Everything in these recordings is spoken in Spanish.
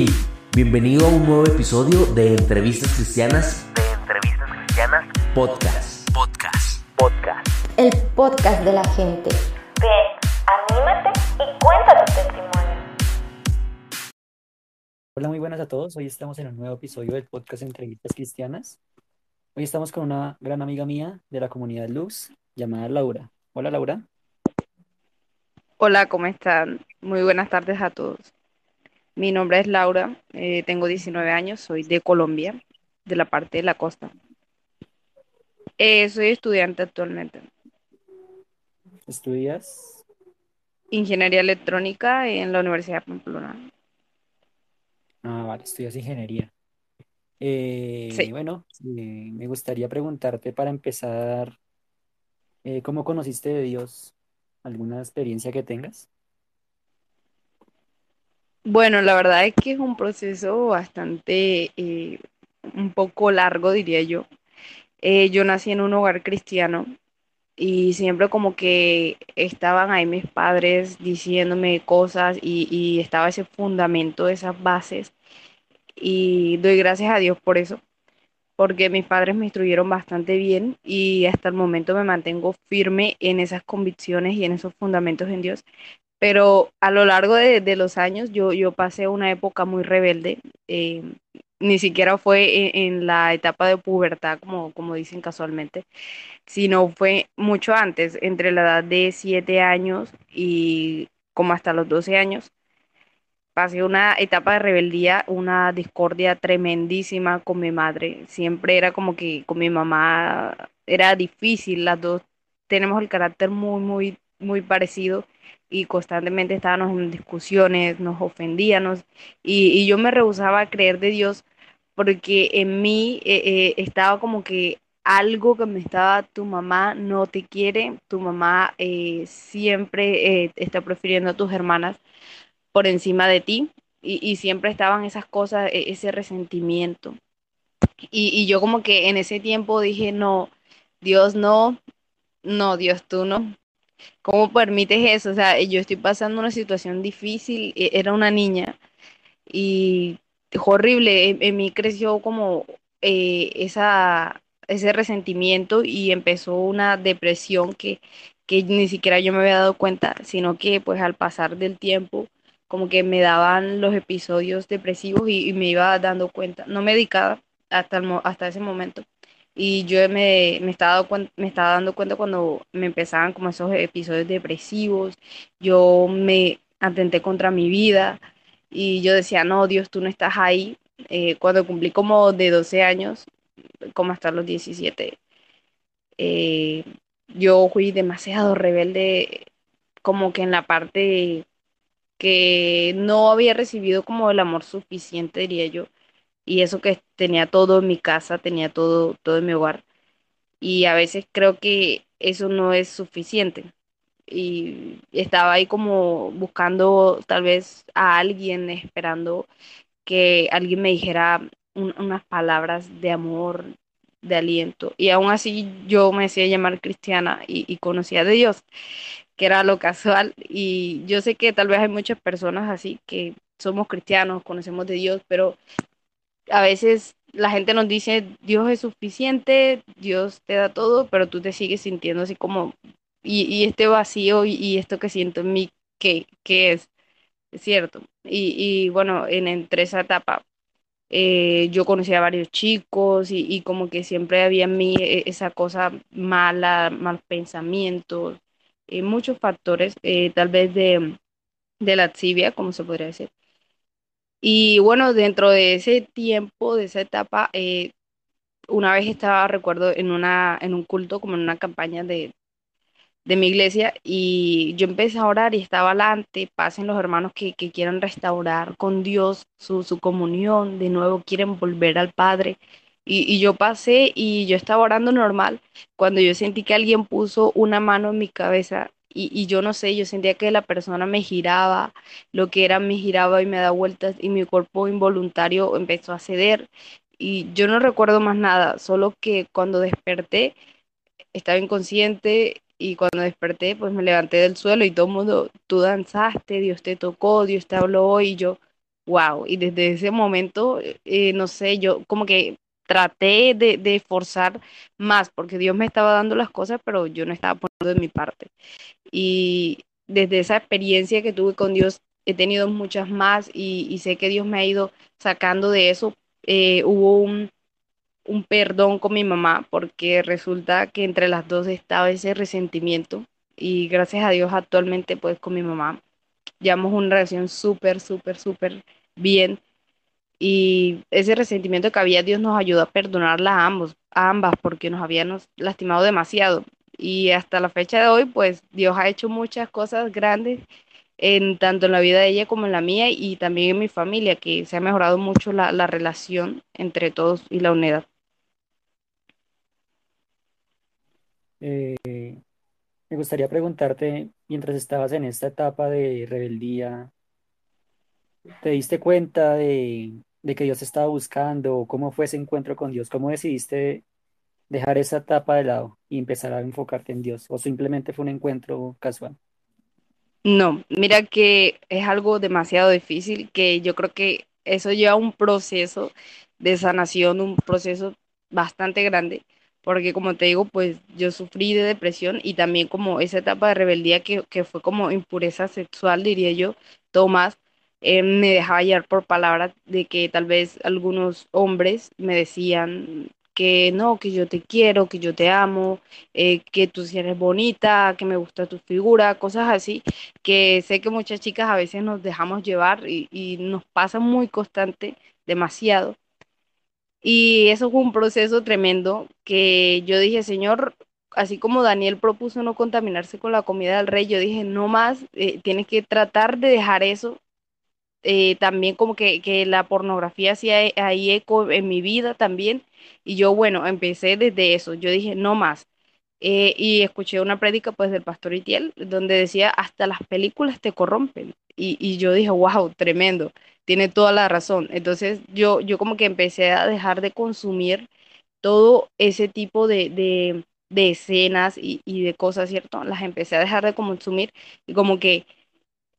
Hey, bienvenido a un nuevo episodio de Entrevistas Cristianas. De Entrevistas Cristianas Podcast. Podcast. Podcast. El podcast de la gente. Ven, anímate y cuenta tu testimonio. Hola, muy buenas a todos. Hoy estamos en un nuevo episodio del podcast Entrevistas Cristianas. Hoy estamos con una gran amiga mía de la comunidad Luz llamada Laura. Hola, Laura. Hola, ¿cómo están? Muy buenas tardes a todos. Mi nombre es Laura, eh, tengo 19 años, soy de Colombia, de la parte de la costa. Eh, soy estudiante actualmente. ¿Estudias? Ingeniería electrónica en la Universidad de Pamplona. Ah, vale, estudias ingeniería. Eh, Sí. bueno, me gustaría preguntarte para empezar, ¿cómo conociste de Dios? ¿Alguna experiencia que tengas? Bueno, la verdad es que es un proceso bastante, eh, un poco largo, diría yo. Eh, yo nací en un hogar cristiano y siempre como que estaban ahí mis padres diciéndome cosas y, y estaba ese fundamento, esas bases y doy gracias a Dios por eso, porque mis padres me instruyeron bastante bien y hasta el momento me mantengo firme en esas convicciones y en esos fundamentos en Dios. Pero a lo largo de, de los años yo, yo pasé una época muy rebelde, eh, ni siquiera fue en, en la etapa de pubertad, como, como dicen casualmente, sino fue mucho antes, entre la edad de 7 años y como hasta los 12 años. Pasé una etapa de rebeldía, una discordia tremendísima con mi madre. Siempre era como que con mi mamá era difícil, las dos tenemos el carácter muy, muy, muy parecido y constantemente estábamos en discusiones, nos ofendíamos y, y yo me rehusaba a creer de Dios porque en mí eh, eh, estaba como que algo que me estaba, tu mamá no te quiere, tu mamá eh, siempre está prefiriendo a tus hermanas por encima de ti y, y siempre estaban esas cosas, e- ese resentimiento. Y, y yo como que en ese tiempo dije, no, Dios no, no, Dios tú no. ¿Cómo permites eso? O sea, yo estoy pasando una situación difícil, e- era una niña y horrible, en, mí creció como eh, esa, ese resentimiento y empezó una depresión que, que ni siquiera yo me había dado cuenta, sino que pues al pasar del tiempo como que me daban los episodios depresivos y, me iba dando cuenta, no medicada hasta, hasta ese momento. Y yo me, me estaba, me estaba dando cuenta cuando me empezaban como esos episodios depresivos, yo me atenté contra mi vida y yo decía, no, Dios, tú no estás ahí. Eh, cuando cumplí como de 12 años, como hasta los 17, eh, yo fui demasiado rebelde, como que en la parte que no había recibido como el amor suficiente, diría yo. Y eso que tenía todo en mi casa, tenía todo, todo en mi hogar. Y a veces creo que eso no es suficiente y estaba ahí como buscando tal vez a alguien, esperando que alguien me dijera un- unas palabras de amor, de aliento. Y aún así yo me decía llamar cristiana y, y conocía de Dios, que era lo casual. Y yo sé que tal vez hay muchas personas así que somos cristianos, conocemos de Dios, pero a veces la gente nos dice, Dios es suficiente, Dios te da todo, pero tú te sigues sintiendo así como, y, este vacío y, esto que siento en mí, ¿qué, es? Es cierto. Y, bueno, en, entre esa etapa, eh, yo conocí a varios chicos y, como que siempre había en mí eh, esa cosa mala, malos pensamientos, eh, muchos factores, eh, tal vez de, de la tibia, como se podría decir. Y bueno, dentro de ese tiempo, de esa etapa, eh, una vez estaba, recuerdo, en una, en un culto, como en una campaña de, de mi iglesia, y yo empecé a orar y estaba adelante, pasen los hermanos que, que quieren restaurar con Dios su, su comunión, de nuevo quieren volver al Padre. Y yo pasé y yo estaba orando normal, cuando yo sentí que alguien puso una mano en mi cabeza. Y, yo no sé, yo sentía que la persona me giraba, lo que era me giraba y me da vueltas y mi cuerpo involuntario empezó a ceder y yo no recuerdo más nada, solo que cuando desperté estaba inconsciente y cuando desperté pues me levanté del suelo y todo mundo, tú danzaste, Dios te tocó, Dios te habló y yo, wow. Y desde ese momento, eh, no sé, yo como que traté de, de forzar más, porque Dios me estaba dando las cosas, pero yo no estaba poniendo de mi parte. Y desde esa experiencia que tuve con Dios, he tenido muchas más y, y sé que Dios me ha ido sacando de eso. Eh, hubo un, un perdón con mi mamá porque resulta que entre las dos estaba ese resentimiento y gracias a Dios actualmente pues con mi mamá llevamos una relación súper, súper, súper bien y ese resentimiento que había Dios nos ayudó a perdonarla a ambos, a ambas porque nos habíamos lastimado demasiado y hasta la fecha de hoy pues Dios ha hecho muchas cosas grandes en tanto en la vida de ella como en la mía y también en mi familia que se ha mejorado mucho la, la relación entre todos y la unidad. Eh, me gustaría preguntarte, mientras estabas en esta etapa de rebeldía, ¿te diste cuenta de, de que Dios estaba buscando? ¿Cómo fue ese encuentro con Dios? ¿Cómo decidiste dejar esa etapa de lado y empezar a enfocarte en Dios? ¿O simplemente fue un encuentro casual? No, mira que es algo demasiado difícil, que yo creo que eso lleva un proceso de sanación, un proceso bastante grande, porque como te digo, pues yo sufrí de depresión y también como esa etapa de rebeldía que, que fue como impureza sexual, diría yo, Tomás, eh, me dejaba llevar por palabras de que tal vez algunos hombres me decían que no, que yo te quiero, que yo te amo, eh, que tú sí eres bonita, que me gusta tu figura, cosas así, que sé que muchas chicas a veces nos dejamos llevar y, nos pasa muy constante, demasiado. Y eso fue un proceso tremendo que yo dije, Señor, así como Daniel propuso no contaminarse con la comida del rey, yo dije, no más, eh, tienes que tratar de dejar eso. Eh, también como que, que la pornografía hacía e- ahí eco en mi vida también. Y yo, bueno, empecé desde eso. Yo dije, no más. Eh, y escuché una prédica pues del pastor Itiel donde decía, hasta las películas te corrompen. Y, y yo dije, wow, tremendo, tiene toda la razón. Entonces yo, yo como que empecé a dejar de consumir todo ese tipo de, de, de escenas y, y de cosas, ¿cierto? Las empecé a dejar de consumir y como que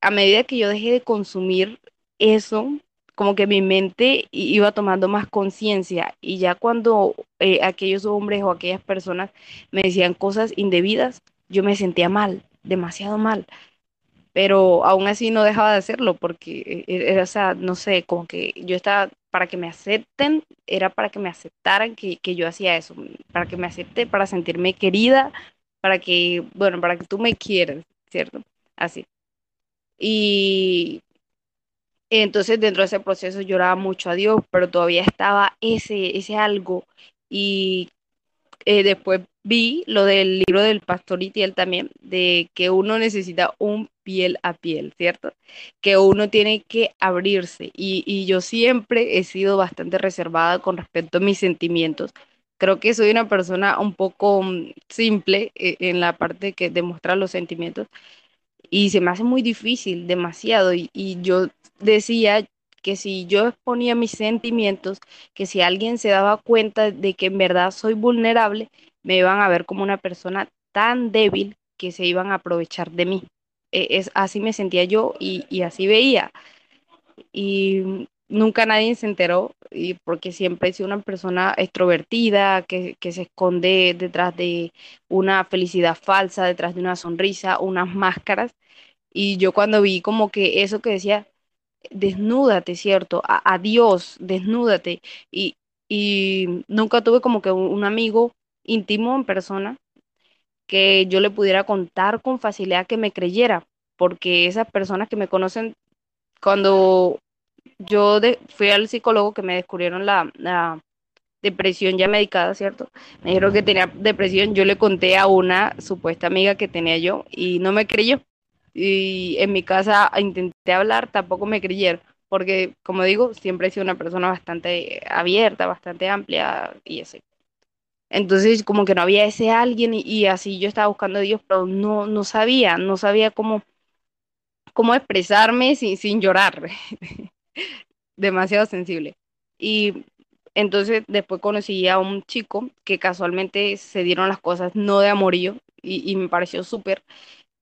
a medida que yo dejé de consumir eso, como que mi mente iba tomando más conciencia y ya cuando eh, aquellos hombres o aquellas personas me decían cosas indebidas, yo me sentía mal, demasiado mal, pero aún así no dejaba de hacerlo porque eh, era, o sea, no sé, como que yo estaba, para que me acepten, era para que me aceptaran que, que yo hacía eso, para que me acepte, para sentirme querida, para que, bueno, para que tú me quieras, ¿cierto? Así. Y entonces dentro de ese proceso lloraba mucho a Dios, pero todavía estaba ese, ese algo. Y eh, después vi lo del libro del pastor Itiel también, de que uno necesita un piel a piel, ¿cierto? Que uno tiene que abrirse. Y, y yo siempre he sido bastante reservada con respecto a mis sentimientos. Creo que soy una persona un poco mm, simple eh, en la parte que demuestra los sentimientos y se me hace muy difícil, demasiado. Y, y yo decía que si yo exponía mis sentimientos, que si alguien se daba cuenta de que en verdad soy vulnerable, me iban a ver como una persona tan débil que se iban a aprovechar de mí. E- Es, así me sentía yo y, y así veía. Y nunca nadie se enteró, y porque siempre he sido una persona extrovertida, que, que se esconde detrás de una felicidad falsa, detrás de una sonrisa, unas máscaras. Y yo cuando vi como que eso que decía, desnúdate, ¿cierto? A, a Dios, desnúdate. Y, y nunca tuve como que un amigo íntimo en persona que yo le pudiera contar con facilidad que me creyera, porque esas personas que me conocen, cuando yo de- fui al psicólogo que me descubrieron la, la depresión ya medicada, ¿cierto? Me dijeron que tenía depresión, yo le conté a una supuesta amiga que tenía yo y no me creyó. Y en mi casa intenté hablar, tampoco me creyeron, porque como digo, siempre he sido una persona bastante abierta, bastante amplia y así. Entonces como que no había ese alguien y, y así yo estaba buscando a Dios, pero no, no sabía, no sabía cómo, cómo expresarme sin, sin llorar, demasiado sensible. Y entonces después conocí a un chico que casualmente se dieron las cosas no de amorío y, me pareció súper.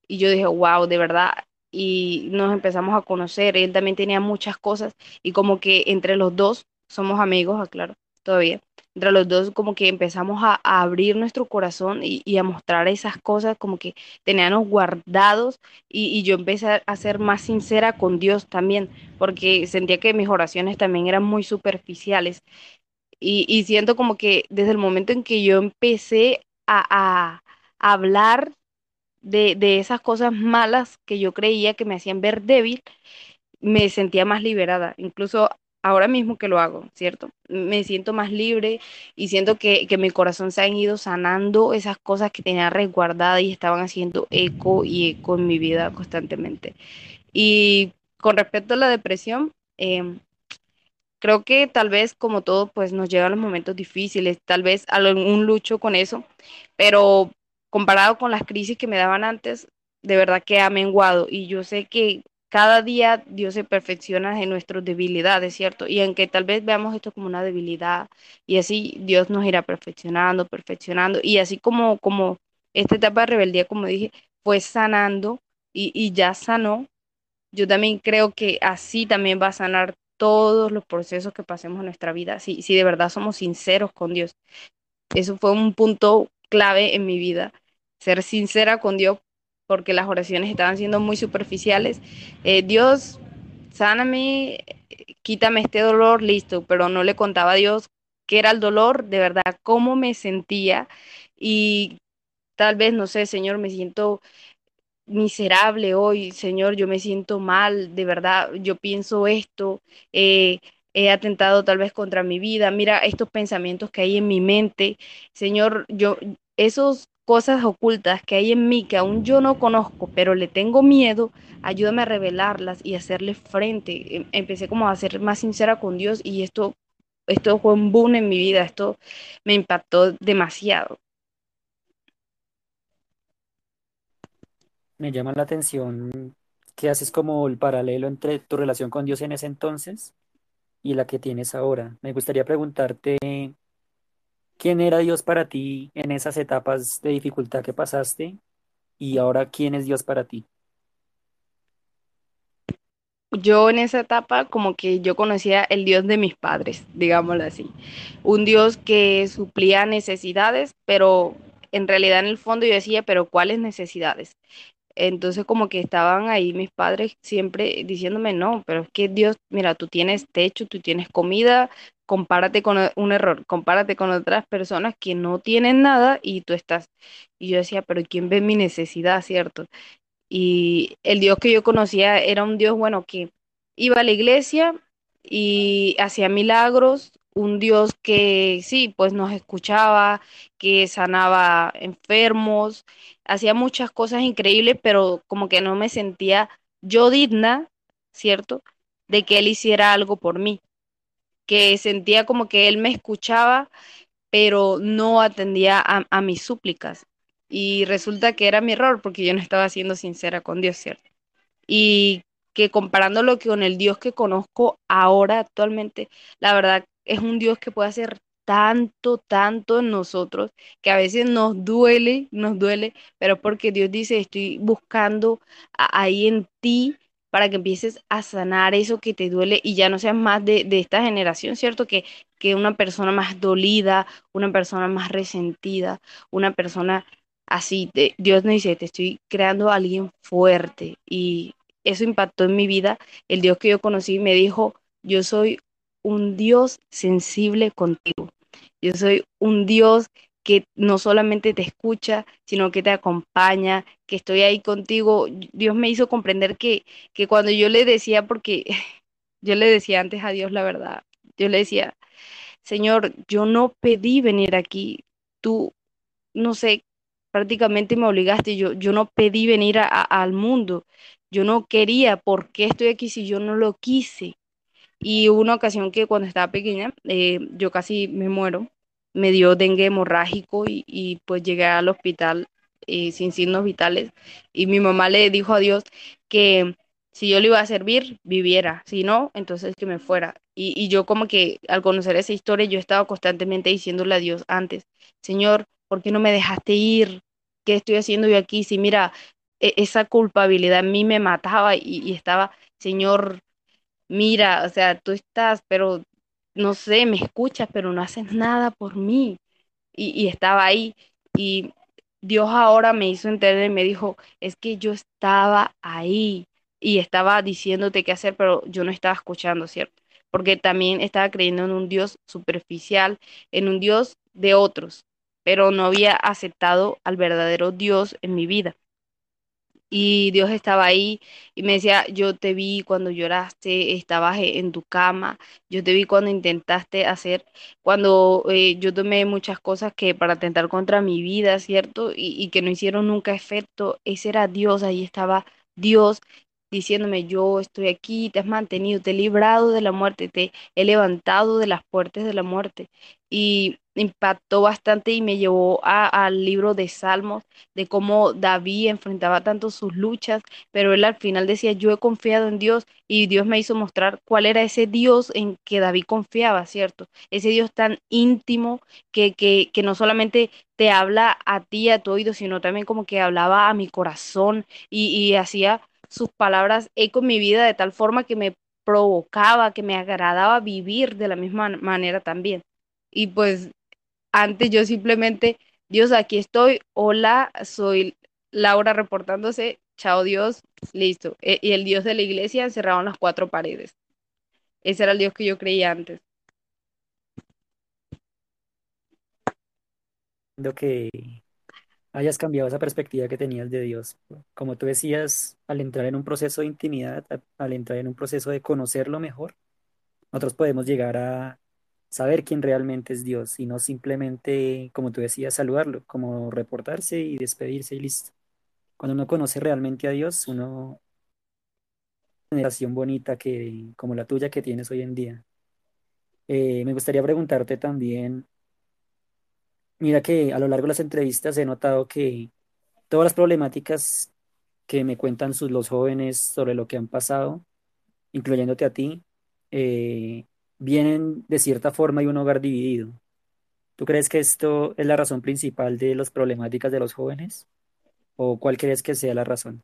Y yo dije, wow, de verdad, y nos empezamos a conocer. Él también tenía muchas cosas y como que entre los dos somos amigos, aclaro, todavía. Entre los dos como que empezamos a, abrir nuestro corazón y, a mostrar esas cosas como que teníamos guardados y, yo empecé a ser más sincera con Dios también, porque sentía que mis oraciones también eran muy superficiales. Y, siento como que desde el momento en que yo empecé a hablar de, de esas cosas malas que yo creía que me hacían ver débil, me sentía más liberada, incluso ahora mismo que lo hago, ¿cierto? Me siento más libre y siento que, que mi corazón se han ido sanando esas cosas que tenía resguardadas y estaban haciendo eco y eco en mi vida constantemente. Y con respecto a la depresión, eh, creo que tal vez como todo, pues nos llegan los momentos difíciles, tal vez algún lucho con eso, pero comparado con las crisis que me daban antes, de verdad que ha menguado y yo sé que cada día Dios se perfecciona en nuestras debilidades, ¿cierto? Y aunque tal vez veamos esto como una debilidad y así Dios nos irá perfeccionando, perfeccionando y así como como esta etapa de rebeldía, como dije, fue sanando y, y ya sanó, yo también creo que así también va a sanar todos los procesos que pasemos en nuestra vida, si, si de verdad somos sinceros con Dios. Eso fue un punto clave en mi vida, ser sincera con Dios porque las oraciones estaban siendo muy superficiales. Eh, Dios, sáname, quítame este dolor, listo, pero no le contaba a Dios qué era el dolor, de verdad, cómo me sentía. Y tal vez, no sé, Señor, me siento miserable hoy, Señor, yo me siento mal, de verdad, yo pienso esto, eh, he atentado tal vez contra mi vida, mira estos pensamientos que hay en mi mente, Señor, yo, esos cosas ocultas que hay en mí que aún yo no conozco, pero le tengo miedo, ayúdame a revelarlas y hacerle frente. Em, empecé como a ser más sincera con Dios y esto, esto fue un boom en mi vida, esto me impactó demasiado. Me llama la atención que haces como el paralelo entre tu relación con Dios en ese entonces y la que tienes ahora. Me gustaría preguntarte quién era Dios para ti en esas etapas de dificultad que pasaste y ahora quién es Dios para ti. Yo en esa etapa como que yo conocía el Dios de mis padres, digámoslo así. Un Dios que suplía necesidades, pero en realidad en el fondo yo decía, pero ¿cuáles necesidades? Entonces como que estaban ahí mis padres siempre diciéndome, no, pero es que Dios, mira, tú tienes techo, tú tienes comida, compárate con un error, compárate con otras personas que no tienen nada y tú estás. Y yo decía, pero ¿quién ve mi necesidad, cierto? Y el Dios que yo conocía era un Dios, bueno, que iba a la iglesia y hacía milagros, un Dios que sí, pues nos escuchaba, que sanaba enfermos, hacía muchas cosas increíbles, pero como que no me sentía yo digna, ¿cierto? De que Él hiciera algo por mí, que sentía como que Él me escuchaba, pero no atendía a, mis súplicas. Y resulta que era mi error porque yo no estaba siendo sincera con Dios, ¿cierto? y que comparándolo con el Dios que conozco ahora actualmente, la verdad es un Dios que puede hacer tanto, tanto en nosotros, que a veces nos duele, nos duele, pero porque Dios dice, estoy buscando ahí en ti para que empieces a sanar eso que te duele y ya no seas más de, esta generación, ¿cierto? Que, que una persona más dolida, una persona más resentida, una persona así, te- Dios nos dice, te estoy creando a alguien fuerte y eso impactó en mi vida. El Dios que yo conocí me dijo, yo soy un Dios sensible contigo. Yo soy un Dios que no solamente te escucha, sino que te acompaña, que estoy ahí contigo. Dios me hizo comprender que, que cuando yo le decía, porque yo le decía antes a Dios la verdad, yo le decía, Señor, yo no pedí venir aquí, tú, no sé, prácticamente me obligaste, yo, yo no pedí venir a- al mundo, yo no quería, ¿por qué estoy aquí si yo no lo quise? Y hubo una ocasión que cuando estaba pequeña, eh, yo casi me muero, me dio dengue hemorrágico y, y pues llegué al hospital eh, sin signos vitales y mi mamá le dijo a Dios que si yo le iba a servir, viviera, si no, entonces que me fuera. Y, y yo como que al conocer esa historia, yo estaba constantemente diciéndole a Dios antes, Señor, ¿por qué no me dejaste ir? ¿Qué estoy haciendo yo aquí? Si mira, e- esa culpabilidad a mí me mataba y, y estaba, Señor, mira, o sea, tú estás, pero no sé, me escuchas, pero no haces nada por mí. Y, estaba ahí. Y Dios ahora me hizo entender y me dijo, es que yo estaba ahí y estaba diciéndote qué hacer, pero yo no estaba escuchando, ¿cierto? Porque también estaba creyendo en un Dios superficial, en un Dios de otros, pero no había aceptado al verdadero Dios en mi vida y Dios estaba ahí y me decía, yo te vi cuando lloraste, estabas e- en tu cama, yo te vi cuando intentaste hacer, cuando eh, yo tomé muchas cosas que para atentar contra mi vida, ¿cierto? Y, y que no hicieron nunca efecto, ese era Dios, ahí estaba Dios diciéndome, yo estoy aquí, te has mantenido, te he librado de la muerte, te he levantado de las puertas de la muerte. Y impactó bastante y me llevó a- al libro de Salmos, de cómo David enfrentaba tanto sus luchas, pero él al final decía, yo he confiado en Dios y Dios me hizo mostrar cuál era ese Dios en que David confiaba, ¿cierto? Ese Dios tan íntimo que, que, que no solamente te habla a ti, a tu oído, sino también como que hablaba a mi corazón y, y hacía sus palabras eco en mi vida de tal forma que me provocaba, que me agradaba vivir de la misma manera también. Y pues antes yo simplemente, Dios, aquí estoy, hola, soy Laura reportándose, chao Dios, listo. E- y el Dios de la iglesia encerrado en las cuatro paredes. Ese era el Dios que yo creía antes. Que hayas cambiado esa perspectiva que tenías de Dios. Como tú decías, al entrar en un proceso de intimidad, al entrar en un proceso de conocerlo mejor, nosotros podemos llegar a saber quién realmente es Dios y no simplemente, como tú decías, saludarlo, como reportarse y despedirse y listo. Cuando uno conoce realmente a Dios, uno una relación bonita que, como la tuya que tienes hoy en día. Eh, me gustaría preguntarte también, mira que a lo largo de las entrevistas he notado que todas las problemáticas que me cuentan sus, los jóvenes sobre lo que han pasado, incluyéndote a ti, eh, vienen de cierta forma de un hogar dividido. ¿Tú crees que esto es la razón principal de las problemáticas de los jóvenes? ¿O cuál crees que sea la razón?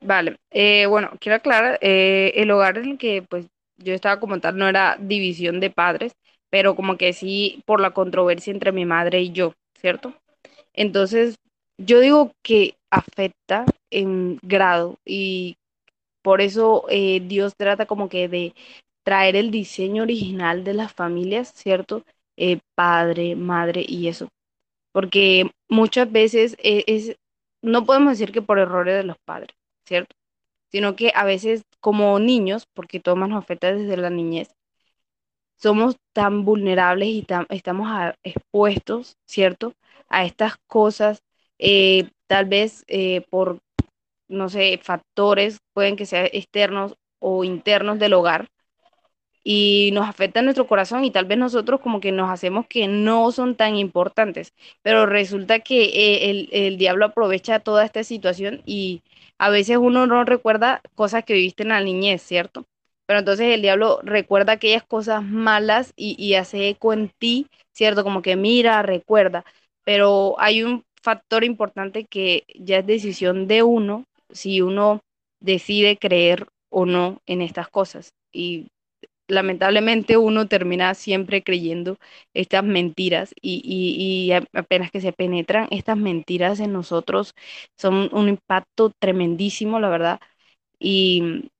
Vale, eh, bueno, quiero aclarar, eh, el hogar en el que pues yo estaba como tal no era división de padres, pero como que sí por la controversia entre mi madre y yo, ¿cierto? Entonces, yo digo que afecta en grado y por eso eh, Dios trata como que de traer el diseño original de las familias, ¿cierto? Eh, padre, madre y eso. Porque muchas veces eh, es, no podemos decir que por errores de los padres, ¿cierto? Sino que a veces como niños, porque todo más nos afecta desde la niñez, somos tan vulnerables y estamos expuestos, ¿cierto? A estas cosas, eh, tal vez eh, por, no sé, factores, pueden que sean externos o internos del hogar, y nos afecta nuestro corazón y tal vez nosotros como que nos hacemos que no son tan importantes, pero resulta que eh, el, el diablo aprovecha toda esta situación y a veces uno no recuerda cosas que viviste en la niñez, ¿cierto? Pero entonces el diablo recuerda aquellas cosas malas y, y hace eco en ti, ¿cierto? Como que mira, recuerda, pero hay un factor importante que ya es decisión de uno, si uno decide creer o no en estas cosas. Y lamentablemente uno termina siempre creyendo estas mentiras y, y, y apenas que se penetran estas mentiras en nosotros son un impacto tremendísimo, la verdad. Y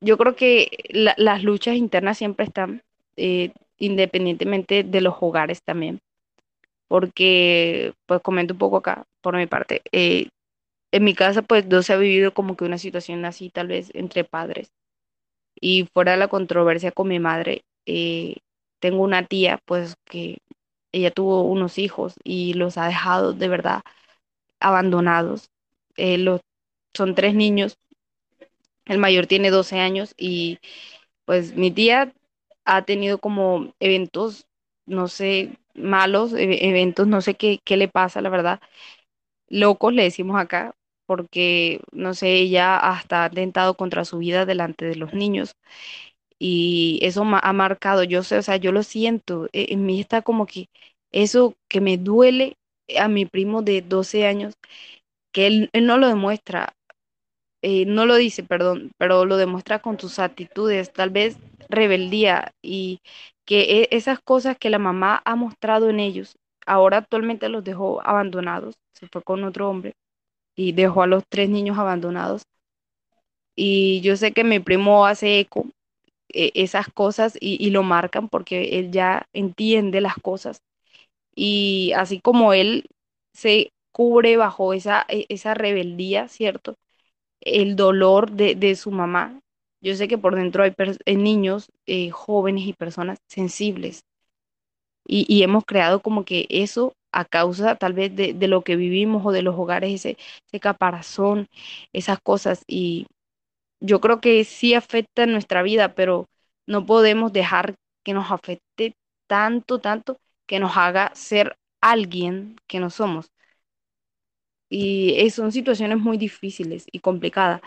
yo creo que la- las luchas internas siempre están, eh, independientemente de los hogares también, porque, pues comento un poco acá por mi parte. eh, en mi casa, pues no se ha vivido como que una situación así, tal vez entre padres y fuera de la controversia con mi madre, eh, tengo una tía, pues que ella tuvo unos hijos y los ha dejado de verdad abandonados. Eh, los, son tres niños, el mayor tiene 12 años y pues mi tía ha tenido como eventos, no sé, malos, e- eventos, no sé qué, qué le pasa, la verdad, locos le decimos acá, porque, no sé, ella hasta ha atentado contra su vida delante de los niños y eso ha marcado, yo sé, o sea, yo lo siento, e- en mí está como que eso que me duele a mi primo de 12 años, que él no lo demuestra, eh, no lo dice, perdón, pero lo demuestra con sus actitudes, tal vez rebeldía y que e- esas cosas que la mamá ha mostrado en ellos, ahora actualmente los dejó abandonados, se fue con otro hombre y dejó a los tres niños abandonados. Y yo sé que mi primo hace eco eh, esas cosas y, y lo marcan porque él ya entiende las cosas y así como él se cubre bajo esa, e- esa rebeldía, ¿cierto? El dolor de, su mamá. Yo sé que por dentro hay, hay niños, eh, jóvenes y personas sensibles y, hemos creado como que eso a causa tal vez de, lo que vivimos o de los hogares, ese, ese caparazón, esas cosas y yo creo que sí afecta nuestra vida, pero no podemos dejar que nos afecte tanto, tanto, que nos haga ser alguien que no somos. Y eh, son situaciones muy difíciles y complicadas.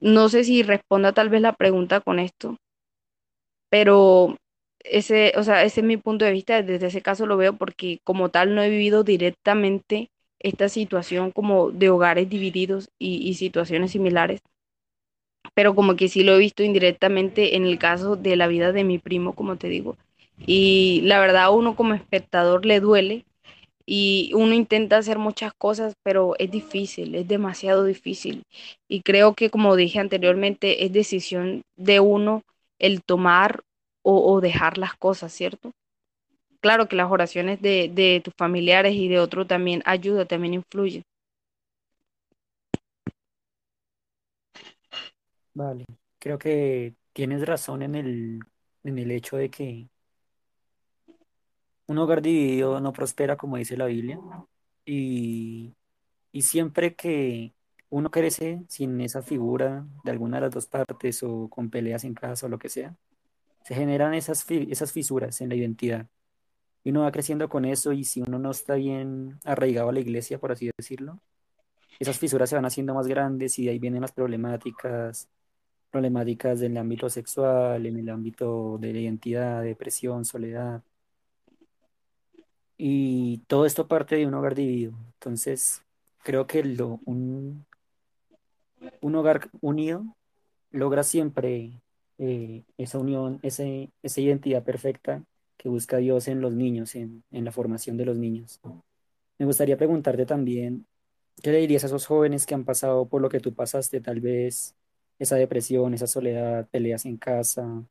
No sé si responda tal vez la pregunta con esto, pero ese, o sea, ese es mi punto de vista. Desde ese caso lo veo porque como tal no he vivido directamente esta situación como de hogares divididos y, y situaciones similares pero como que sí lo he visto indirectamente en el caso de la vida de mi primo, como te digo. Y la verdad a uno como espectador le duele y uno intenta hacer muchas cosas, pero es difícil, es demasiado difícil. Y creo que, como dije anteriormente, es decisión de uno el tomar o, o dejar las cosas, ¿cierto? Claro que las oraciones de, de tus familiares y de otros también ayuda, también influyen. Vale, creo que tienes razón en el, en el hecho de que un hogar dividido no prospera, como dice la Biblia, y, y siempre que uno crece sin esa figura de alguna de las dos partes o con peleas en casa o lo que sea, se generan esas, esas fisuras en la identidad. Y uno va creciendo con eso y si uno no está bien arraigado a la iglesia, por así decirlo, esas fisuras se van haciendo más grandes y de ahí vienen las problemáticas, problemáticas en el ámbito sexual, en el ámbito de la identidad, depresión, soledad. Y todo esto parte de un hogar dividido. Entonces, creo que lo, un, un hogar unido logra siempre eh, esa unión, ese, esa identidad perfecta que busca Dios en los niños, en, en la formación de los niños. Me gustaría preguntarte también, ¿qué le dirías a esos jóvenes que han pasado por lo que tú pasaste, tal vez esa depresión, esa soledad, peleas en casa,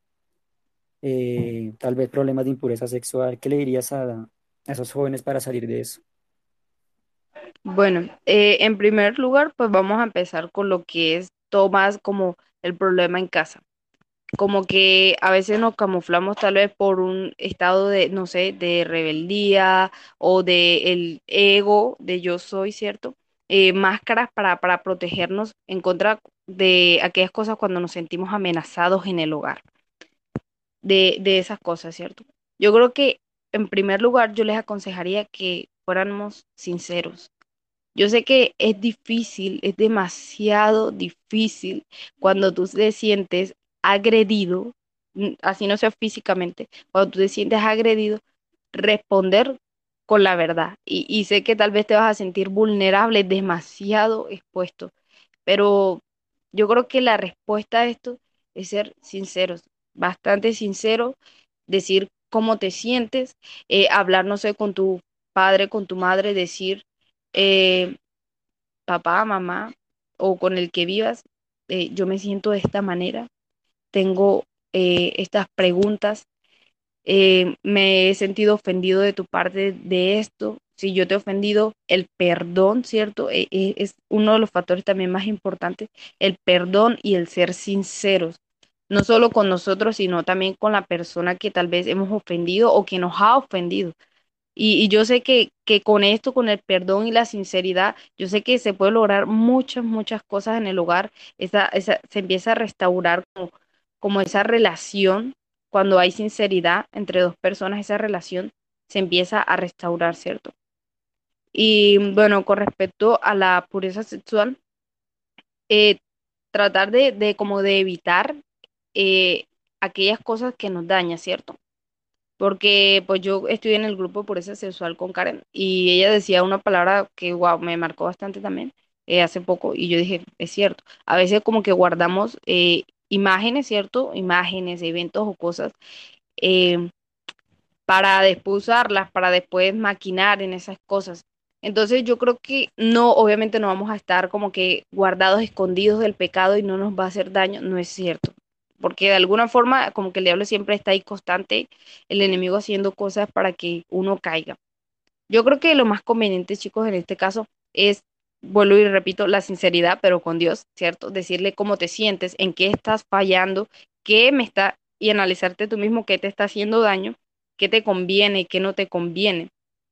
eh, tal vez problemas de impureza sexual? ¿Qué le dirías a, a esos jóvenes para salir de eso? Bueno, eh, en primer lugar, pues vamos a empezar con lo que es todo más como el problema en casa. Como que a veces nos camuflamos tal vez por un estado de, no sé, de rebeldía o de el ego de yo soy, ¿cierto? Eh, máscaras para, para protegernos en contra de aquellas cosas cuando nos sentimos amenazados en el hogar, de, de esas cosas, ¿cierto? Yo creo que en primer lugar yo les aconsejaría que fuéramos sinceros yo sé que es difícil, es demasiado difícil cuando tú te sientes agredido, así no sea físicamente, cuando tú te sientes agredido, responder con la verdad. Y, sé que tal vez te vas a sentir vulnerable, demasiado expuesto, pero yo creo que la respuesta a esto es ser sinceros, bastante sinceros, decir cómo te sientes, eh, hablar, no sé, con tu padre, con tu madre, decir... eh, papá, mamá o con el que vivas, eh, yo me siento de esta manera, tengo eh, estas preguntas, me he sentido ofendido de tu parte de esto, si yo te he ofendido, el perdón, ¿cierto? Eh, eh, es uno de los factores también más importantes, el perdón y el ser sinceros, no solo con nosotros, sino también con la persona que tal vez hemos ofendido o que nos ha ofendido. Y, yo sé que, que con esto, con el perdón y la sinceridad, yo sé que se puede lograr muchas, muchas cosas en el hogar. Esa, esa, se empieza a restaurar como, como esa relación. Cuando hay sinceridad entre dos personas, esa relación se empieza a restaurar, ¿cierto? Y bueno, con respecto a la pureza sexual, eh, tratar de, de como de evitar eh, aquellas cosas que nos dañan, ¿cierto? porque pues yo estuve en el grupo de Pureza Sexual con Karen y ella decía una palabra que wow, me marcó bastante también, eh, hace poco y yo dije, es cierto, a veces como que guardamos eh, imágenes, ¿cierto? Imágenes, eventos o cosas para después usarlas, para después maquinar en esas cosas. Entonces yo creo que no, obviamente no vamos a estar como que guardados, escondidos del pecado y no nos va a hacer daño, no es cierto. Porque de alguna forma como que el diablo siempre está ahí constante, el enemigo haciendo cosas para que uno caiga. Yo creo que lo más conveniente, chicos, en este caso es, vuelvo y repito, la sinceridad, pero con Dios, ¿cierto? Decirle cómo te sientes, en qué estás fallando, qué me está, y analizarte tú mismo qué te está haciendo daño, qué te conviene y qué no te conviene,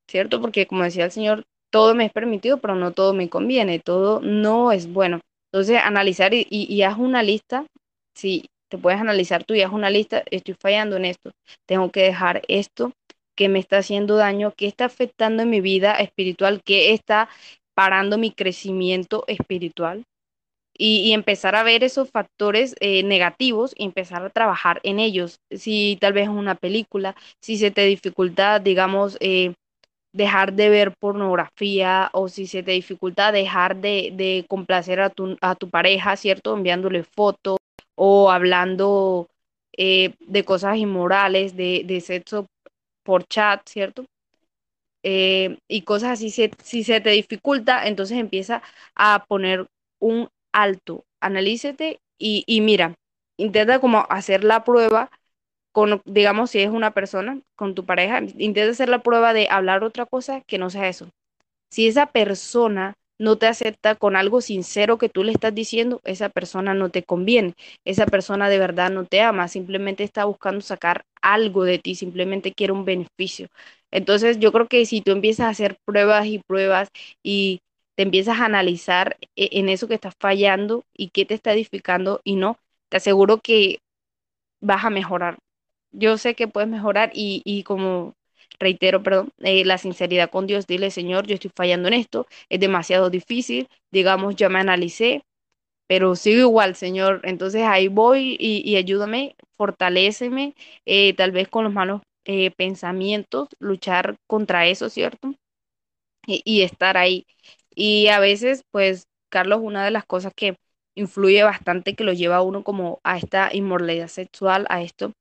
¿cierto? Porque como decía el Señor, todo me es permitido, pero no todo me conviene, todo no es bueno. Entonces, analizar y, haz una lista, si te puedes analizar tú y haz una lista, estoy fallando en esto, tengo que dejar esto que me está haciendo daño, que está afectando en mi vida espiritual, que está parando mi crecimiento espiritual. Y, y empezar a ver esos factores eh, negativos y empezar a trabajar en ellos. Si tal vez es una película, si se te dificulta, digamos, eh, dejar de ver pornografía o si se te dificulta dejar de, de complacer a tu, a tu pareja, ¿cierto? Enviándole fotos o hablando eh, de cosas inmorales, de, de sexo por chat, ¿cierto? Eh, y cosas así, si, si se te dificulta, entonces empieza a poner un alto, analícete y, y mira, intenta como hacer la prueba con, digamos, si es una persona, con tu pareja, intenta hacer la prueba de hablar otra cosa que no sea eso. Si esa persona no te acepta con algo sincero que tú le estás diciendo, esa persona no te conviene, esa persona de verdad no te ama, simplemente está buscando sacar algo de ti, simplemente quiere un beneficio. Entonces yo creo que si tú empiezas a hacer pruebas y pruebas y te empiezas a analizar e, en eso que estás fallando y qué te está edificando y no, te aseguro que vas a mejorar. Yo sé que puedes mejorar y, y como reitero, perdón, eh, la sinceridad con Dios, dile, Señor, yo estoy fallando en esto, es demasiado difícil, digamos, ya me analicé, pero sigo igual, Señor, entonces ahí voy y, ayúdame, fortaléceme, eh, tal vez con los malos eh, pensamientos, luchar contra eso, ¿cierto? Y, y estar ahí. Y a veces, pues, Carlos, una de las cosas que influye bastante, que lo lleva a uno como a esta inmoralidad sexual, a esto,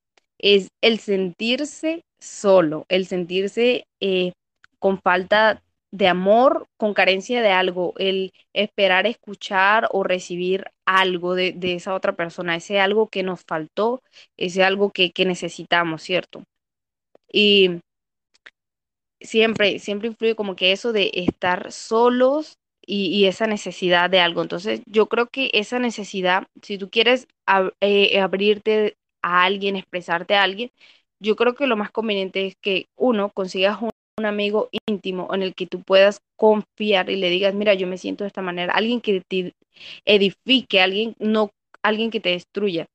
es el sentirse solo, el sentirse eh, con falta de amor, con carencia de algo, el esperar escuchar o recibir algo de, de esa otra persona, ese algo que nos faltó, ese algo que, que necesitamos, ¿cierto? Y siempre, siempre influye como que eso de estar solos y, y esa necesidad de algo. Entonces, yo creo que esa necesidad, si tú quieres eh, abrirte a alguien, expresarte a alguien, yo creo que lo más conveniente es que uno consigas un, amigo íntimo en el que tú puedas confiar y le digas, mira, yo me siento de esta manera, alguien que te edifique, alguien no, alguien que te destruya.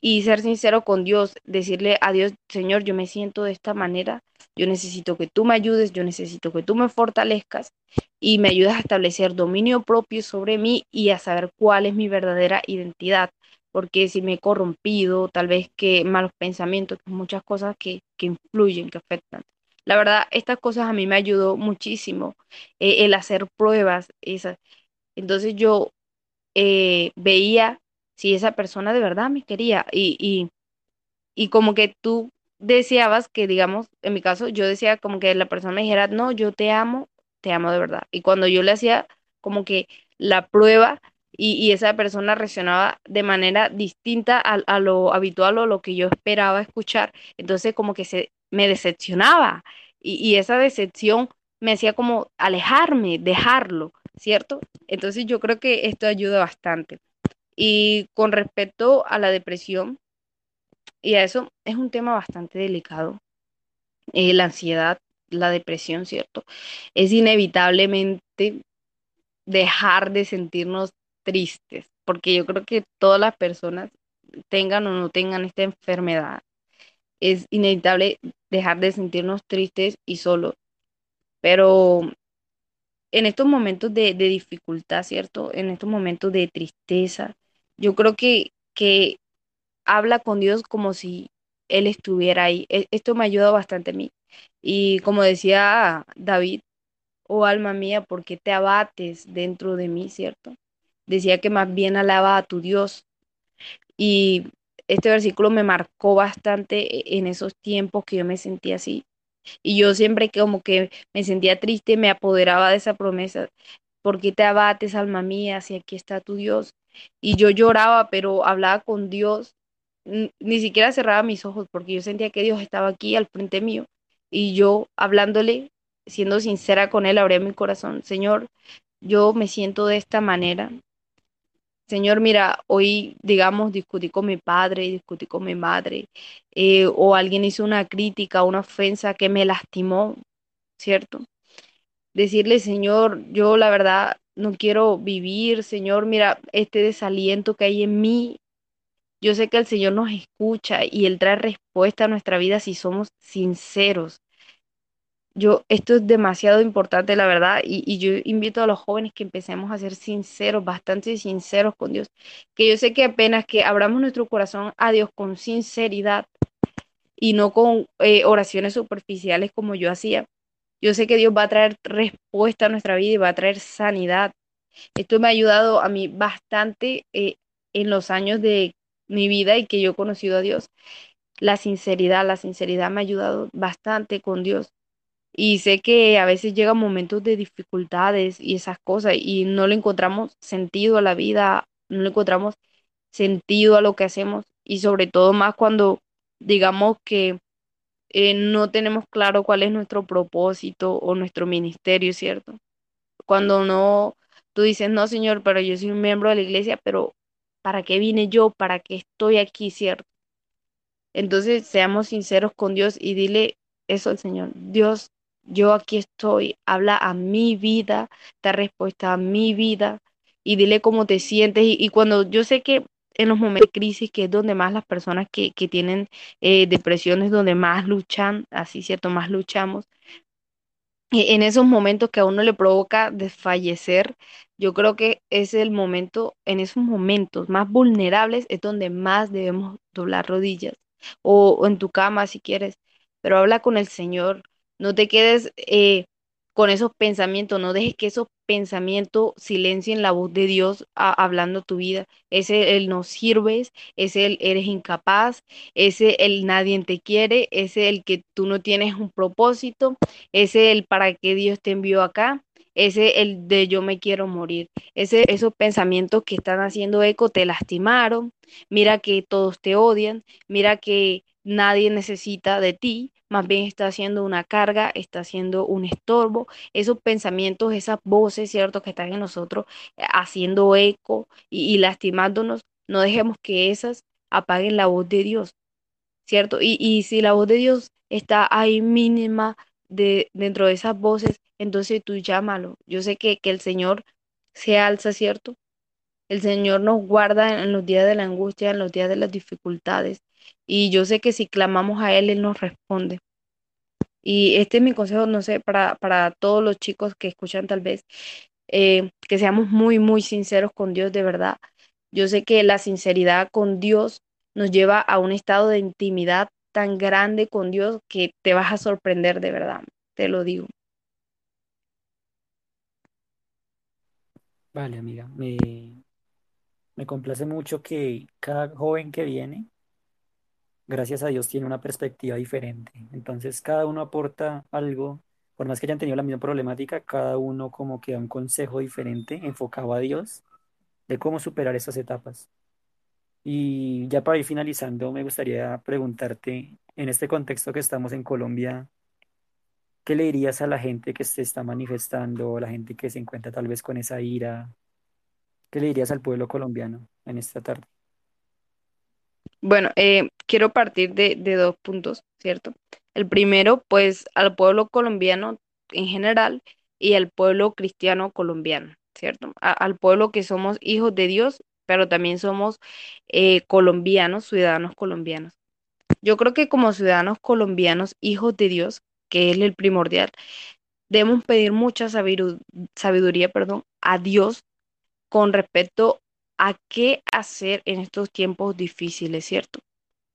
Y ser sincero con Dios, decirle a Dios, Señor, yo me siento de esta manera, yo necesito que tú me ayudes, yo necesito que tú me fortalezcas y me ayudes a establecer dominio propio sobre mí y a saber cuál es mi verdadera identidad, porque si me he corrompido, tal vez que malos pensamientos, muchas cosas que, que influyen, que afectan. La verdad, estas cosas a mí me ayudó muchísimo, eh, el hacer pruebas, esas. Entonces yo eh, veía si esa persona de verdad me quería y, y, y como que tú deseabas que, digamos, en mi caso, yo decía como que la persona me dijera, no, yo te amo, te amo de verdad. Y cuando yo le hacía como que la prueba y, esa persona reaccionaba de manera distinta a, lo habitual o lo que yo esperaba escuchar, entonces como que se me decepcionaba y, y esa decepción me hacía como alejarme, dejarlo, ¿cierto? Entonces yo creo que esto ayuda bastante. Y con respecto a la depresión, y a eso es un tema bastante delicado, eh, la ansiedad, la depresión, ¿cierto? Es inevitablemente dejar de sentirnos tristes, porque yo creo que todas las personas, tengan o no tengan esta enfermedad, es inevitable dejar de sentirnos tristes y solos, pero en estos momentos de, dificultad, ¿cierto? En estos momentos de tristeza, yo creo que, que habla con Dios como si Él estuviera ahí. E- Esto me ayuda bastante a mí. Y como decía David, oh alma mía, ¿por qué te abates dentro de mí, cierto? Decía que más bien alaba a tu Dios. Y este versículo me marcó bastante e-, en esos tiempos que yo me sentía así. Y yo siempre como que me sentía triste, me apoderaba de esa promesa. ¿Por qué te abates, alma mía, si aquí está tu Dios? Y yo lloraba, pero hablaba con Dios. Ni siquiera cerraba mis ojos porque yo sentía que Dios estaba aquí al frente mío. Y yo hablándole, siendo sincera con Él, abría mi corazón. Señor, yo me siento de esta manera. Señor, mira, hoy, digamos, discutí con mi padre, discutí con mi madre, eh, o alguien hizo una crítica, una ofensa que me lastimó, ¿cierto? Decirle, Señor, yo la verdad no quiero vivir, Señor, mira, este desaliento que hay en mí. Yo sé que el Señor nos escucha y Él trae respuesta a nuestra vida si somos sinceros yo, esto es demasiado importante, la verdad, y, yo invito a los jóvenes que empecemos a ser sinceros, bastante sinceros con Dios, que yo sé que apenas que abramos nuestro corazón a Dios con sinceridad y no con eh, oraciones superficiales como yo hacía, yo sé que Dios va a traer respuesta a nuestra vida y va a traer sanidad. Esto me ha ayudado a mí bastante eh, en los años de mi vida y que yo he conocido a Dios. La sinceridad, la sinceridad me ha ayudado bastante con Dios y sé que a veces llegan momentos de dificultades y esas cosas y no le encontramos sentido a la vida, no le encontramos sentido a lo que hacemos y sobre todo más cuando digamos que eh, no tenemos claro cuál es nuestro propósito o nuestro ministerio, ¿cierto? Cuando no, tú dices, no, Señor, pero yo soy un miembro de la iglesia, pero ¿para qué vine yo? ¿Para qué estoy aquí, ¿cierto? Entonces, seamos sinceros con Dios y dile eso al Señor. Dios, yo aquí estoy, habla a mi vida, da respuesta a mi vida y dile cómo te sientes. Y, cuando yo sé que en los momentos de crisis, que es donde más las personas que, que tienen eh, depresiones, donde más luchan, así cierto, más luchamos, e, en esos momentos que a uno le provoca desfallecer, yo creo que es el momento, en esos momentos más vulnerables es donde más debemos doblar rodillas o, o en tu cama si quieres, pero habla con el Señor no te quedes eh, con esos pensamientos, no dejes que esos pensamientos silencien la voz de Dios hablando tu vida. Ese el no sirves, ese el eres incapaz, ese el nadie te quiere, ese el que tú no tienes un propósito, ese el para qué Dios te envió acá, ese el de yo me quiero morir. Ese, esos pensamientos que están haciendo eco te lastimaron, mira que todos te odian, mira que nadie necesita de ti, más bien está haciendo una carga, está haciendo un estorbo. Esos pensamientos, esas voces, ¿cierto?, que están en nosotros eh, haciendo eco y, lastimándonos, no dejemos que esas apaguen la voz de Dios, ¿cierto? Y, y si la voz de Dios está ahí mínima de, dentro de esas voces, entonces tú llámalo. Yo sé que, que el Señor se alza, ¿cierto? El Señor nos guarda en los días de la angustia, en los días de las dificultades. Y yo sé que si clamamos a Él, Él nos responde. Y este es mi consejo, no sé, para, para todos los chicos que escuchan tal vez, eh, que seamos muy, muy sinceros con Dios de verdad. Yo sé que la sinceridad con Dios nos lleva a un estado de intimidad tan grande con Dios que te vas a sorprender de verdad, te lo digo. Vale, amiga, me, me complace mucho que cada joven que viene gracias a Dios, tiene una perspectiva diferente. Entonces, cada uno aporta algo, por más que hayan tenido la misma problemática, cada uno como que da un consejo diferente, enfocado a Dios, de cómo superar esas etapas. Y ya para ir finalizando, me gustaría preguntarte, en este contexto que estamos en Colombia, ¿qué le dirías a la gente que se está manifestando, a la gente que se encuentra tal vez con esa ira? ¿Qué le dirías al pueblo colombiano en esta tarde? Bueno, eh, quiero partir de, dos puntos, ¿cierto? El primero, pues al pueblo colombiano en general y al pueblo cristiano colombiano, ¿cierto? al pueblo que somos hijos de Dios, pero también somos eh, colombianos, ciudadanos colombianos. Yo creo que como ciudadanos colombianos, hijos de Dios, que es el primordial, debemos pedir mucha sabiduría, perdón, a Dios con respecto a qué hacer en estos tiempos difíciles, ¿cierto?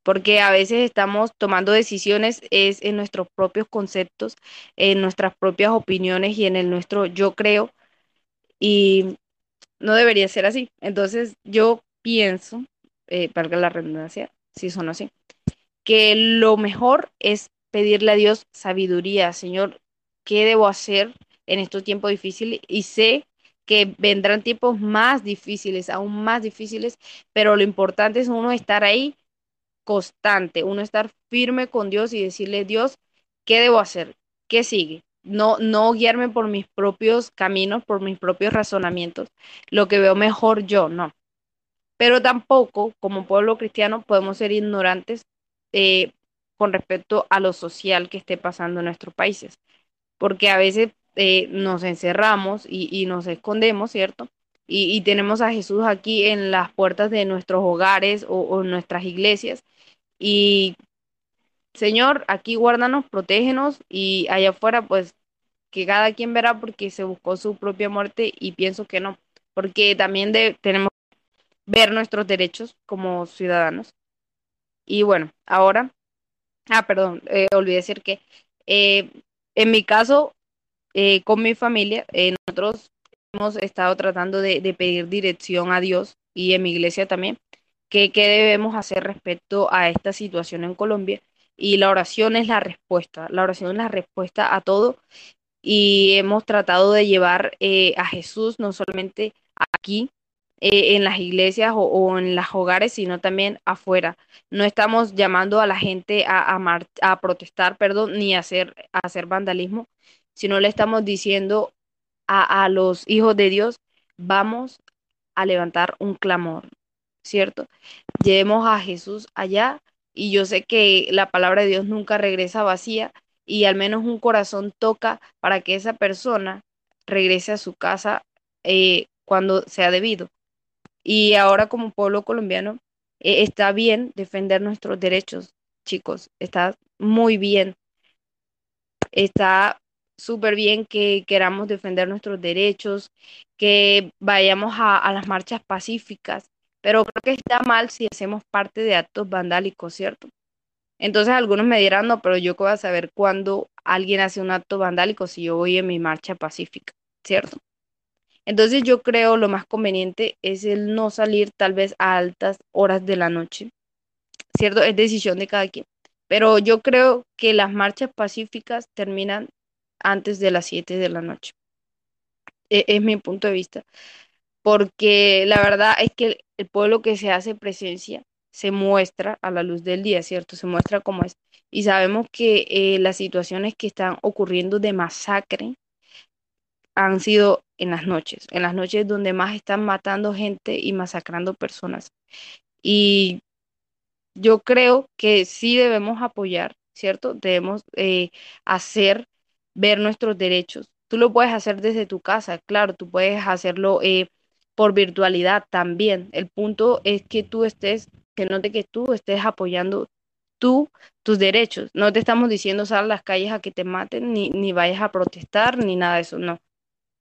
porque a veces estamos tomando decisiones es en nuestros propios conceptos, en nuestras propias opiniones y en el nuestro yo creo y no debería ser así. Entonces yo pienso, eh, valga la redundancia, si son así, que lo mejor es pedirle a Dios sabiduría, Señor, ¿qué debo hacer en estos tiempos difíciles? Y sé que vendrán tiempos más difíciles, aún más difíciles, pero lo importante es uno estar ahí constante, uno estar firme con Dios y decirle, Dios, ¿qué debo hacer? ¿Qué sigue? No, no guiarme por mis propios caminos, por mis propios razonamientos, lo que veo mejor yo, no. Pero tampoco, como pueblo cristiano, podemos ser ignorantes eh, con respecto a lo social que esté pasando en nuestros países, porque a veces eh, nos encerramos y, nos escondemos, ¿cierto? Y, tenemos a Jesús aquí en las puertas de nuestros hogares o, nuestras iglesias y Señor, aquí guárdanos, protégenos y allá afuera, pues que cada quien verá porque se buscó su propia muerte y pienso que no, porque también tenemos que ver nuestros derechos como ciudadanos. Y bueno, ahora, ah, perdón, eh, olvidé decir que eh, en mi caso, eh, con mi familia, eh, nosotros hemos estado tratando de, pedir dirección a Dios y en mi iglesia también, que qué debemos hacer respecto a esta situación en Colombia. Y la oración es la respuesta, la oración es la respuesta a todo y hemos tratado de llevar eh, a Jesús no solamente aquí eh, en las iglesias o, en los hogares, sino también afuera. No estamos llamando a la gente a, a, a protestar, perdón, ni hacer, a hacer vandalismo, sino le estamos diciendo a, a los hijos de Dios, vamos a levantar un clamor, ¿cierto? Llevemos a Jesús allá y yo sé que la palabra de Dios nunca regresa vacía y al menos un corazón toca para que esa persona regrese a su casa eh, cuando sea debido. Y ahora como pueblo colombiano eh, está bien defender nuestros derechos, chicos, está muy bien. Está súper bien que queramos defender nuestros derechos, que vayamos a, las marchas pacíficas, pero creo que está mal si hacemos parte de actos vandálicos, ¿cierto? Entonces algunos me dirán, no, pero yo voy a saber cuándo alguien hace un acto vandálico si yo voy en mi marcha pacífica, ¿cierto? Entonces yo creo lo más conveniente es el no salir tal vez a altas horas de la noche, ¿cierto? Es decisión de cada quien. Pero yo creo que las marchas pacíficas terminan antes de las 7 de la noche. Es, es mi punto de vista. Porque la verdad es que el pueblo que se hace presencia se muestra a la luz del día, ¿cierto? Se muestra como es. Y sabemos que eh, las situaciones que están ocurriendo de masacre han sido en las noches, en las noches donde más están matando gente y masacrando personas. Y yo creo que sí debemos apoyar, ¿cierto? Debemos eh, hacer ver nuestros derechos. Tú lo puedes hacer desde tu casa, claro, tú puedes hacerlo eh, por virtualidad también. El punto es que tú estés que note que tú estés apoyando tú tus derechos. No te estamos diciendo sal a las calles a que te maten, ni, ni vayas a protestar, ni nada de eso, no.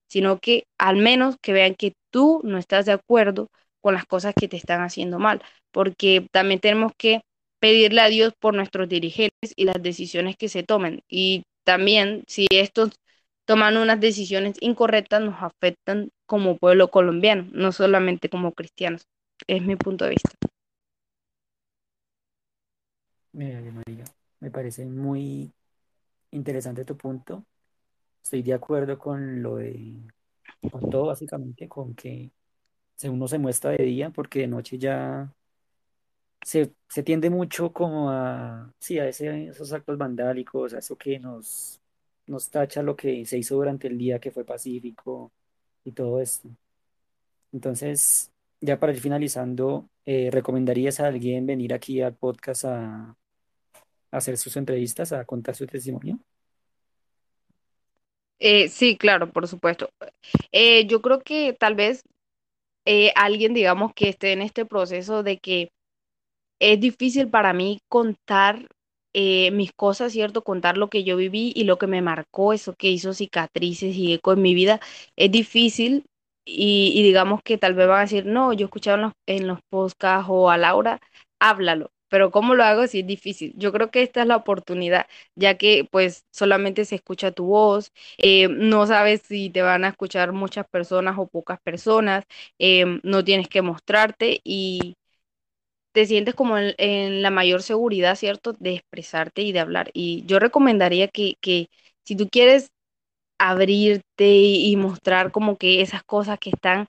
Sino que al menos que vean que tú no estás de acuerdo con las cosas que te están haciendo mal, porque también tenemos que pedirle a Dios por nuestros dirigentes y las decisiones que se tomen. Y también si estos toman unas decisiones incorrectas, nos afectan como pueblo colombiano, no solamente como cristianos. Es mi punto de vista. Mira, María, me parece muy interesante tu punto. Estoy de acuerdo con lo de, con todo básicamente, con que uno se muestra de día porque de noche ya se, se tiende mucho como a, sí, a ese, esos actos vandálicos, a eso que nos, nos tacha lo que se hizo durante el día que fue pacífico y todo esto. Entonces, ya para ir finalizando, eh, ¿recomendarías a alguien venir aquí al podcast a, hacer sus entrevistas, a contar su testimonio? Eh, sí, claro, por supuesto. Eh, yo creo que tal vez alguien, digamos, que esté en este proceso de que es difícil para mí contar eh, mis cosas, ¿cierto? Contar lo que yo viví y lo que me marcó, eso que hizo cicatrices y eco en mi vida, es difícil y, digamos que tal vez van a decir, no, yo he escuchado en los, en los podcasts o a Laura, háblalo. pero ¿cómo lo hago si es difícil? Yo creo que esta es la oportunidad, ya que pues solamente se escucha tu voz, eh, no sabes si te van a escuchar muchas personas o pocas personas, eh, no tienes que mostrarte y te sientes como en, la mayor seguridad, ¿cierto?, de expresarte y de hablar. Y yo recomendaría que, si tú quieres abrirte y, mostrar como que esas cosas que están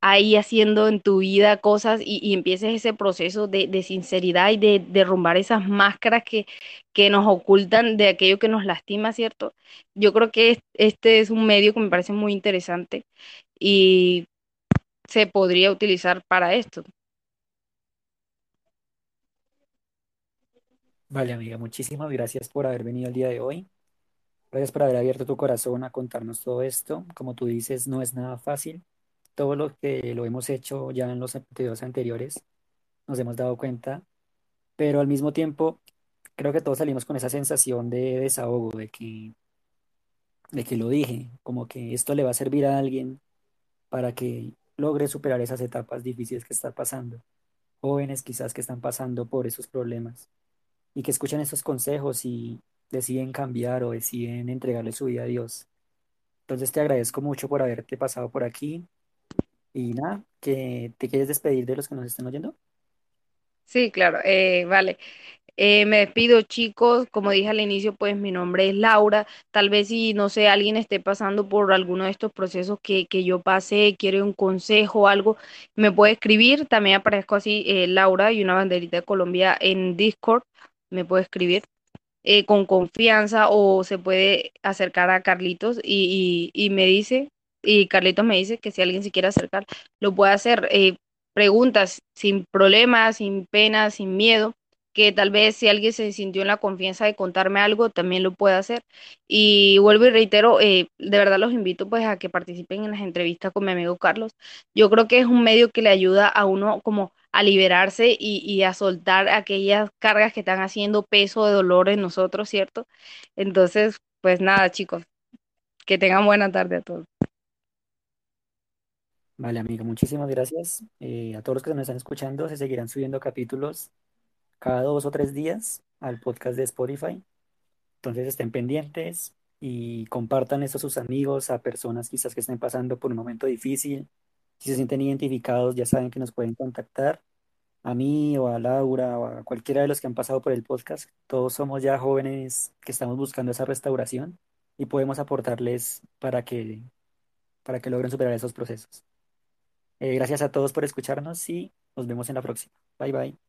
ahí haciendo en tu vida cosas y, empieces ese proceso de, de sinceridad y de derrumbar esas máscaras que, que nos ocultan de aquello que nos lastima, ¿cierto? Yo creo que es- este es un medio que me parece muy interesante y se podría utilizar para esto. Vale, amiga, muchísimas gracias por haber venido el día de hoy. Gracias por haber abierto tu corazón a contarnos todo esto. Como tú dices, no es nada fácil. Todo lo que lo hemos hecho ya en los episodios anteriores, nos hemos dado cuenta, pero al mismo tiempo creo que todos salimos con esa sensación de desahogo, de que, de que lo dije, como que esto le va a servir a alguien para que logre superar esas etapas difíciles que está pasando. Jóvenes quizás que están pasando por esos problemas y que escuchan estos consejos y deciden cambiar o deciden entregarle su vida a Dios. Entonces te agradezco mucho por haberte pasado por aquí y nada, que te quieres despedir de los que nos están oyendo. Sí, claro, eh, vale. Eh, me despido, chicos. Como dije al inicio, pues mi nombre es Laura. Tal vez si, no sé, alguien esté pasando por alguno de estos procesos que, que yo pasé, quiere un consejo o algo, me puede escribir. También aparezco así, eh, Laura y una banderita de Colombia en Discord. Me puede escribir eh, con confianza o se puede acercar a Carlitos y, y, y me dice, y Carlitos me dice que si alguien se quiere acercar, lo puede hacer. Eh, preguntas sin problemas, sin pena, sin miedo, que tal vez si alguien se sintió en la confianza de contarme algo, también lo puede hacer. Y vuelvo y reitero, eh, de verdad los invito pues a que participen en las entrevistas con mi amigo Carlos. Yo creo que es un medio que le ayuda a uno como a liberarse y, a soltar aquellas cargas que están haciendo peso de dolor en nosotros, ¿cierto? Entonces, pues nada, chicos, que tengan buena tarde a todos. Vale, amigo, muchísimas gracias. Eh, a todos los que nos están escuchando, se seguirán subiendo capítulos cada dos o tres días al podcast de Spotify. Entonces estén pendientes y compartan esto a sus amigos, a personas quizás que estén pasando por un momento difícil. Si se sienten identificados, ya saben que nos pueden contactar a mí o a Laura o a cualquiera de los que han pasado por el podcast. Todos somos ya jóvenes que estamos buscando esa restauración y podemos aportarles para que, para que logren superar esos procesos. Eh, gracias a todos por escucharnos y nos vemos en la próxima. Bye bye.